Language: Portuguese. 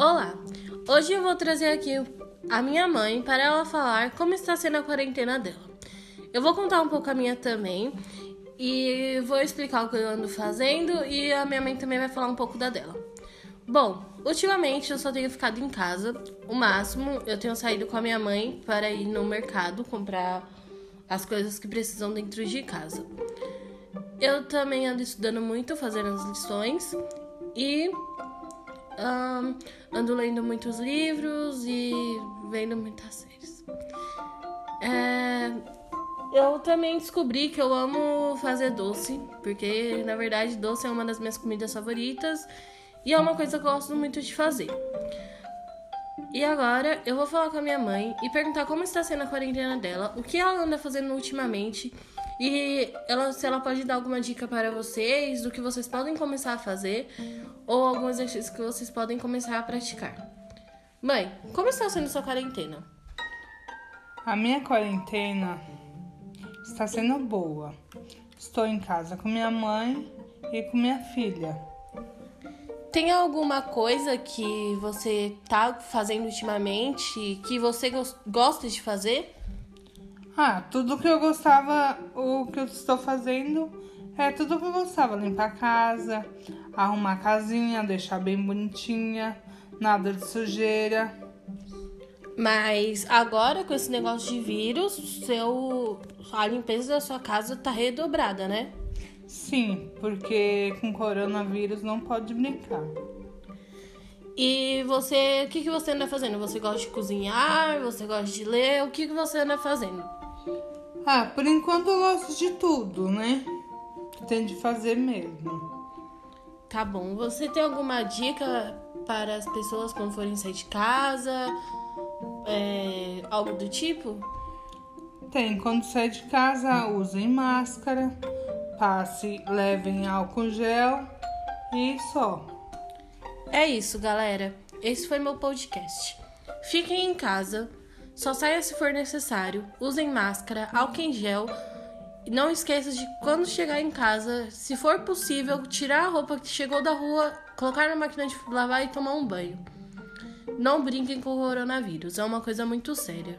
Olá! Hoje eu vou trazer aqui a minha mãe para ela falar como está sendo a quarentena dela. Eu vou contar um pouco a minha também e vou explicar o que eu ando fazendo e a minha mãe também vai falar um pouco da dela. Bom, ultimamente eu só tenho ficado em casa. O máximo eu tenho saído com a minha mãe para ir no mercado comprar as coisas que precisam dentro de casa. Eu também ando estudando muito, fazendo as lições e um, ando lendo muitos livros e vendo muitas séries. É, eu também descobri que eu amo fazer doce, porque na verdade doce é uma das minhas comidas favoritas e é uma coisa que eu gosto muito de fazer. E agora eu vou falar com a minha mãe e perguntar como está sendo a quarentena dela, o que ela anda fazendo ultimamente e ela, se ela pode dar alguma dica para vocês do que vocês podem começar a fazer ou algum exercício que vocês podem começar a praticar. Mãe, como está sendo sua quarentena? A minha quarentena está sendo boa. Estou em casa com minha mãe e com minha filha. Tem alguma coisa que você está fazendo ultimamente que você gosta de fazer? Ah, tudo que eu gostava, o que eu estou fazendo é tudo que eu gostava: limpar a casa, arrumar a casinha, deixar bem bonitinha, nada de sujeira. Mas agora com esse negócio de vírus, seu, a limpeza da sua casa tá redobrada, né? Sim, porque com coronavírus não pode brincar. E você, o que, que você anda fazendo? Você gosta de cozinhar? Você gosta de ler? O que, que você anda fazendo? Ah, por enquanto eu gosto de tudo, né? Tem de fazer mesmo. Tá bom. Você tem alguma dica para as pessoas quando forem sair de casa? É, algo do tipo? Tem. Quando sair de casa, usem máscara, passe, levem álcool gel e só. É isso, galera. Esse foi meu podcast. Fiquem em casa só saia se for necessário. Usem máscara, álcool em gel. E não esqueça de quando chegar em casa, se for possível, tirar a roupa que chegou da rua, colocar na máquina de lavar e tomar um banho. Não brinquem com o coronavírus, é uma coisa muito séria.